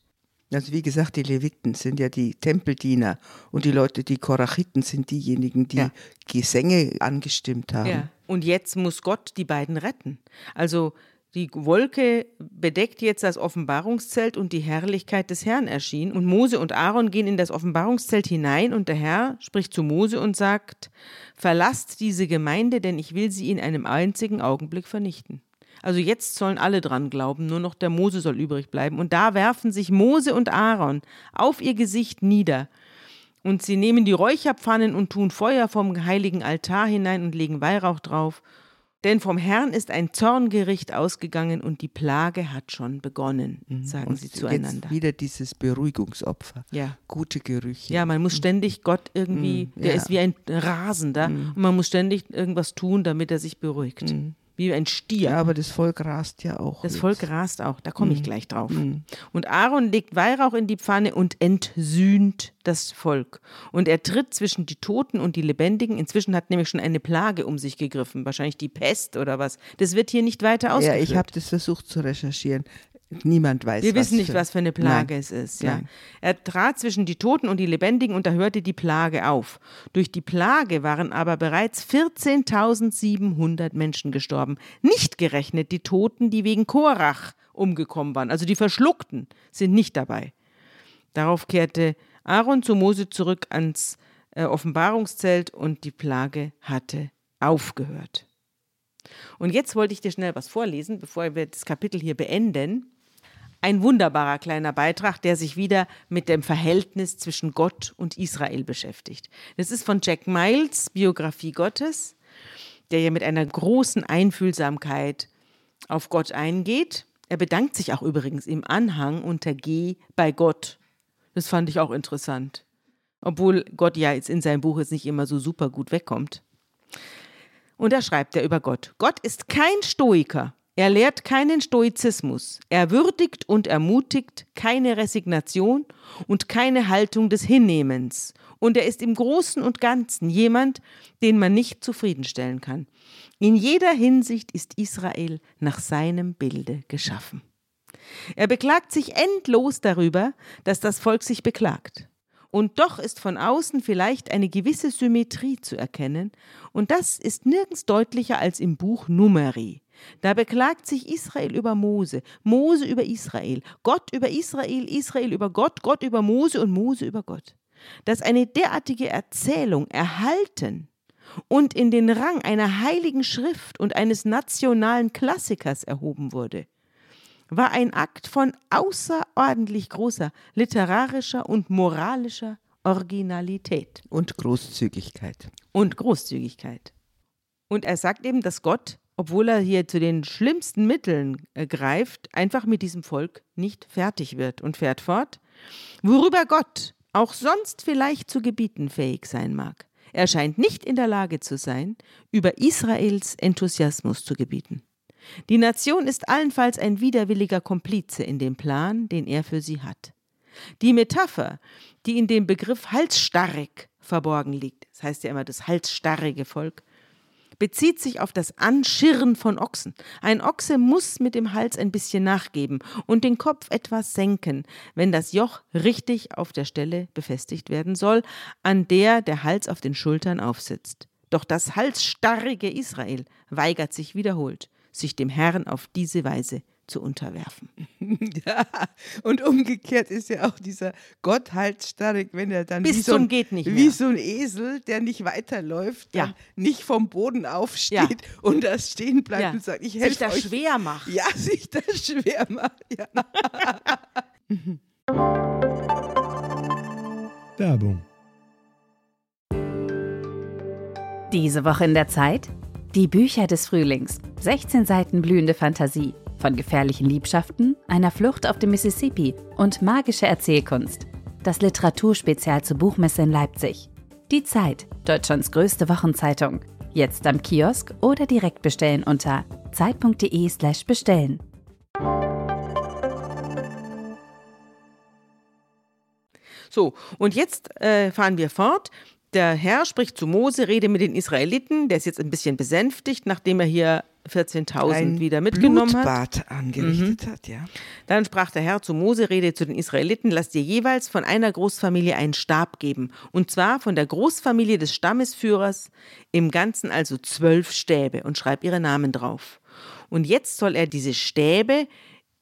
Also wie gesagt, die Leviten sind ja die Tempeldiener und die Leute, die Korachiten, sind diejenigen, die ja. Gesänge angestimmt haben. Ja. Und jetzt muss Gott die beiden retten. Also Die Wolke bedeckt jetzt das Offenbarungszelt und die Herrlichkeit des Herrn erschien. Und Mose und Aaron gehen in das Offenbarungszelt hinein und der Herr spricht zu Mose und sagt, verlasst diese Gemeinde, denn ich will sie in einem einzigen Augenblick vernichten. Also jetzt sollen alle dran glauben, nur noch der Mose soll übrig bleiben. Und da werfen sich Mose und Aaron auf ihr Gesicht nieder. Und sie nehmen die Räucherpfannen und tun Feuer vom heiligen Altar hinein und legen Weihrauch drauf denn vom Herrn ist ein Zorngericht ausgegangen und die Plage hat schon begonnen, mhm. sagen und sie zueinander. Jetzt wieder dieses Beruhigungsopfer. Ja. Gute Gerüche. Ja, man muss ständig Gott irgendwie, mhm, der ja. ist wie ein Rasender mhm. und man muss ständig irgendwas tun, damit er sich beruhigt. Mhm wie ein Stier. Ja, aber das Volk rast ja auch. Das jetzt. Volk rast auch, da komme ich mhm. gleich drauf. Mhm. Und Aaron legt Weihrauch in die Pfanne und entsühnt das Volk. Und er tritt zwischen die Toten und die Lebendigen. Inzwischen hat nämlich schon eine Plage um sich gegriffen, wahrscheinlich die Pest oder was. Das wird hier nicht weiter ausgeführt. Ja, ich habe das versucht zu recherchieren. Niemand weiß. Wir wissen nicht, was für eine Plage Nein. es ist. Ja. Er trat zwischen die Toten und die Lebendigen und da hörte die Plage auf. Durch die Plage waren aber bereits 14.700 Menschen gestorben. Nicht gerechnet die Toten, die wegen Korach umgekommen waren. Also die Verschluckten sind nicht dabei. Darauf kehrte Aaron zu Mose zurück ans äh, Offenbarungszelt und die Plage hatte aufgehört. Und jetzt wollte ich dir schnell was vorlesen, bevor wir das Kapitel hier beenden. Ein wunderbarer kleiner Beitrag, der sich wieder mit dem Verhältnis zwischen Gott und Israel beschäftigt. Das ist von Jack Miles, Biografie Gottes, der ja mit einer großen Einfühlsamkeit auf Gott eingeht. Er bedankt sich auch übrigens im Anhang unter G bei Gott. Das fand ich auch interessant. Obwohl Gott ja jetzt in seinem Buch jetzt nicht immer so super gut wegkommt. Und da schreibt er über Gott. Gott ist kein Stoiker, er lehrt keinen Stoizismus. Er würdigt und ermutigt keine Resignation und keine Haltung des Hinnehmens. Und er ist im Großen und Ganzen jemand, den man nicht zufriedenstellen kann. In jeder Hinsicht ist Israel nach seinem Bilde geschaffen. Er beklagt sich endlos darüber, dass das Volk sich beklagt. Und doch ist von außen vielleicht eine gewisse Symmetrie zu erkennen, und das ist nirgends deutlicher als im Buch Numeri. Da beklagt sich Israel über Mose, Mose über Israel, Gott über Israel, Israel über Gott, Gott über Mose und Mose über Gott. Dass eine derartige Erzählung erhalten und in den Rang einer heiligen Schrift und eines nationalen Klassikers erhoben wurde, war ein Akt von außerordentlich großer literarischer und moralischer Originalität. Und Großzügigkeit. Und Großzügigkeit. Und er sagt eben, dass Gott obwohl er hier zu den schlimmsten Mitteln äh, greift, einfach mit diesem Volk nicht fertig wird und fährt fort, worüber Gott auch sonst vielleicht zu gebieten fähig sein mag. Er scheint nicht in der Lage zu sein, über Israels Enthusiasmus zu gebieten. Die Nation ist allenfalls ein widerwilliger Komplize in dem Plan, den er für sie hat. Die Metapher, die in dem Begriff halsstarrig verborgen liegt, das heißt ja immer das halsstarrige Volk, bezieht sich auf das Anschirren von Ochsen. Ein Ochse muss mit dem Hals ein bisschen nachgeben und den Kopf etwas senken, wenn das Joch richtig auf der Stelle befestigt werden soll, an der der Hals auf den Schultern aufsitzt. Doch das halsstarrige Israel weigert sich wiederholt, sich dem Herrn auf diese Weise zu unterwerfen. ja, und umgekehrt ist ja auch dieser Gott halsstarrig, wenn er dann Bis wie, so ein, geht nicht wie so ein Esel, der nicht weiterläuft, ja. nicht vom Boden aufsteht ja. und da stehen bleibt ja. und sagt, ich helfe Sich das euch. schwer macht. Ja, sich das schwer macht. Ja. Werbung. Diese Woche in der Zeit? Die Bücher des Frühlings. 16 Seiten blühende Fantasie von gefährlichen Liebschaften, einer Flucht auf dem Mississippi und magische Erzählkunst. Das Literaturspezial zur Buchmesse in Leipzig. Die Zeit, Deutschlands größte Wochenzeitung. Jetzt am Kiosk oder direkt bestellen unter zeit.de/slash bestellen. So, und jetzt äh, fahren wir fort. Der Herr spricht zu Mose, rede mit den Israeliten. Der ist jetzt ein bisschen besänftigt, nachdem er hier 14.000 wieder mitgenommen Blutbad hat. angerichtet mhm. hat, ja. Dann sprach der Herr zu Mose, rede zu den Israeliten, lass dir jeweils von einer Großfamilie einen Stab geben. Und zwar von der Großfamilie des Stammesführers, im Ganzen also zwölf Stäbe und schreib ihre Namen drauf. Und jetzt soll er diese Stäbe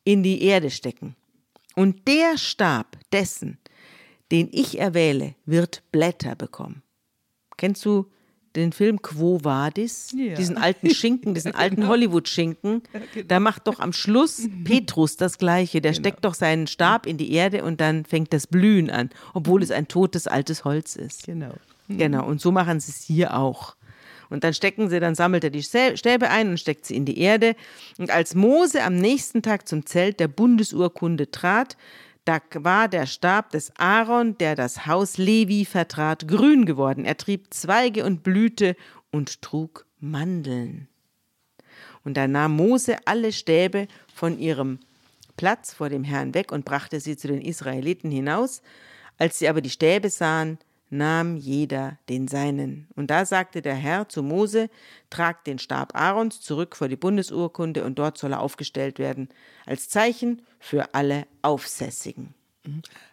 in die Erde stecken. Und der Stab dessen, den ich erwähle, wird Blätter bekommen. Kennst du den Film Quo Vadis? Ja. Diesen alten Schinken, diesen alten genau. Hollywood-Schinken. Genau. Da macht doch am Schluss mhm. Petrus das Gleiche. Der genau. steckt doch seinen Stab in die Erde und dann fängt das Blühen an, obwohl es ein totes altes Holz ist. Genau. Genau. Und so machen sie es hier auch. Und dann stecken sie, dann sammelt er die Stäbe ein und steckt sie in die Erde. Und als Mose am nächsten Tag zum Zelt der Bundesurkunde trat, da war der Stab des Aaron, der das Haus Levi vertrat, grün geworden. Er trieb Zweige und Blüte und trug Mandeln. Und da nahm Mose alle Stäbe von ihrem Platz vor dem Herrn weg und brachte sie zu den Israeliten hinaus. Als sie aber die Stäbe sahen, nahm jeder den seinen. Und da sagte der Herr zu Mose, trag den Stab Aarons zurück vor die Bundesurkunde und dort soll er aufgestellt werden, als Zeichen für alle Aufsässigen.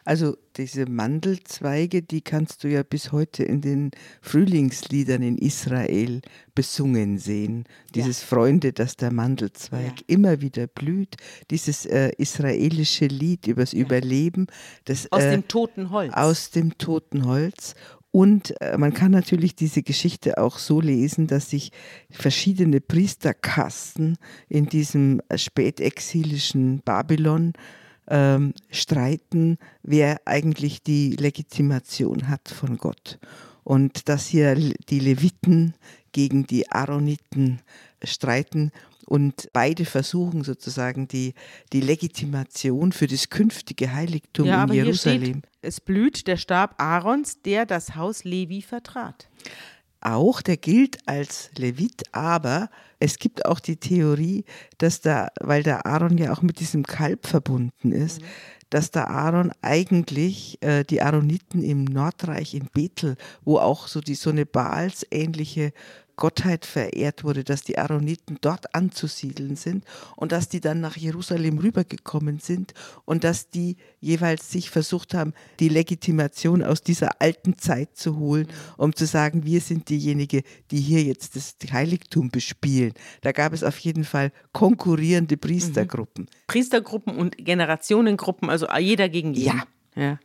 Also diese Mandelzweige, die kannst du ja bis heute in den Frühlingsliedern in Israel besungen sehen. Dieses ja. Freunde, dass der Mandelzweig ja. immer wieder blüht. Dieses äh, israelische Lied übers ja. Überleben. Das, aus äh, dem toten Holz. Aus dem toten Holz. Und äh, man kann natürlich diese Geschichte auch so lesen, dass sich verschiedene Priesterkasten in diesem spätexilischen Babylon ähm, streiten, wer eigentlich die Legitimation hat von Gott. Und dass hier die Leviten gegen die Aaroniten streiten und beide versuchen sozusagen die, die Legitimation für das künftige Heiligtum ja, in Jerusalem. Steht, es blüht der Stab Aarons, der das Haus Levi vertrat auch, der gilt als Levit, aber es gibt auch die Theorie, dass da, weil der Aaron ja auch mit diesem Kalb verbunden ist, mhm. dass der Aaron eigentlich äh, die Aaroniten im Nordreich in Bethel, wo auch so die so eine Baals ähnliche Gottheit verehrt wurde, dass die Aaroniten dort anzusiedeln sind und dass die dann nach Jerusalem rübergekommen sind und dass die jeweils sich versucht haben, die Legitimation aus dieser alten Zeit zu holen, um zu sagen, wir sind diejenigen, die hier jetzt das Heiligtum bespielen. Da gab es auf jeden Fall konkurrierende Priestergruppen. Mhm. Priestergruppen und Generationengruppen, also jeder gegen jeden. Ja. Ja.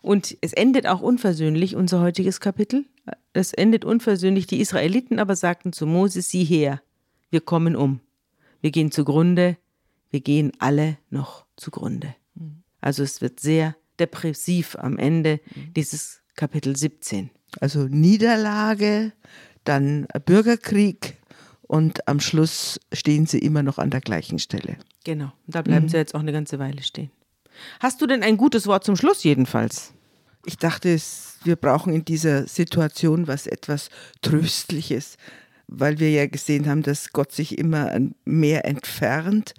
Und es endet auch unversöhnlich, unser heutiges Kapitel. Es endet unversöhnlich. Die Israeliten aber sagten zu Moses, sieh her, wir kommen um. Wir gehen zugrunde, wir gehen alle noch zugrunde. Also es wird sehr depressiv am Ende dieses Kapitel 17. Also Niederlage, dann Bürgerkrieg und am Schluss stehen sie immer noch an der gleichen Stelle. Genau, da bleiben mhm. sie jetzt auch eine ganze Weile stehen. Hast du denn ein gutes Wort zum Schluss jedenfalls? Ich dachte, wir brauchen in dieser Situation was etwas Tröstliches, weil wir ja gesehen haben, dass Gott sich immer mehr entfernt.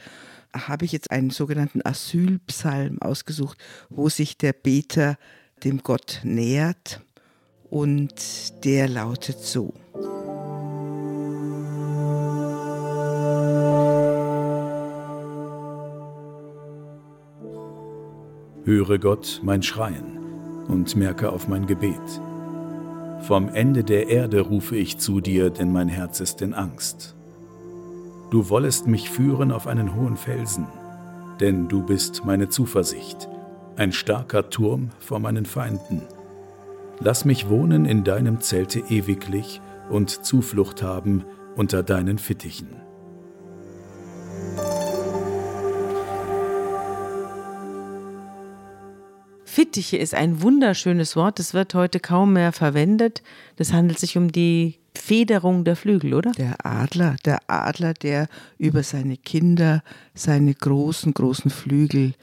Habe ich jetzt einen sogenannten Asylpsalm ausgesucht, wo sich der Beter dem Gott nähert und der lautet so. Höre Gott mein Schreien und merke auf mein Gebet. Vom Ende der Erde rufe ich zu dir, denn mein Herz ist in Angst. Du wollest mich führen auf einen hohen Felsen, denn du bist meine Zuversicht, ein starker Turm vor meinen Feinden. Lass mich wohnen in deinem Zelte ewiglich und Zuflucht haben unter deinen Fittichen. Fittiche ist ein wunderschönes Wort. Das wird heute kaum mehr verwendet. Das handelt sich um die Federung der Flügel, oder? Der Adler, der Adler, der über seine Kinder seine großen, großen Flügel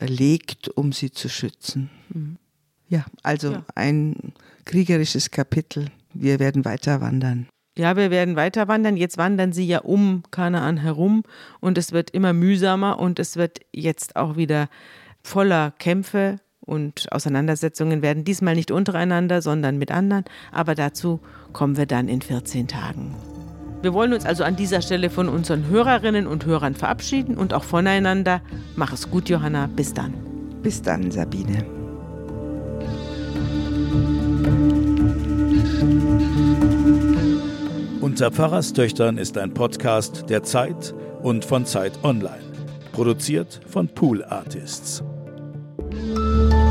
legt, um sie zu schützen. Mhm. Ja, also ja. ein kriegerisches Kapitel. Wir werden weiter wandern. Ja, wir werden weiter wandern. Jetzt wandern sie ja um Kanaan herum und es wird immer mühsamer und es wird jetzt auch wieder voller Kämpfe und Auseinandersetzungen werden diesmal nicht untereinander, sondern mit anderen, aber dazu kommen wir dann in 14 Tagen. Wir wollen uns also an dieser Stelle von unseren Hörerinnen und Hörern verabschieden und auch voneinander. Mach es gut, Johanna. Bis dann. Bis dann, Sabine. Unter Pfarrerstöchtern ist ein Podcast der Zeit und von Zeit Online. Produziert von Pool Artists. Música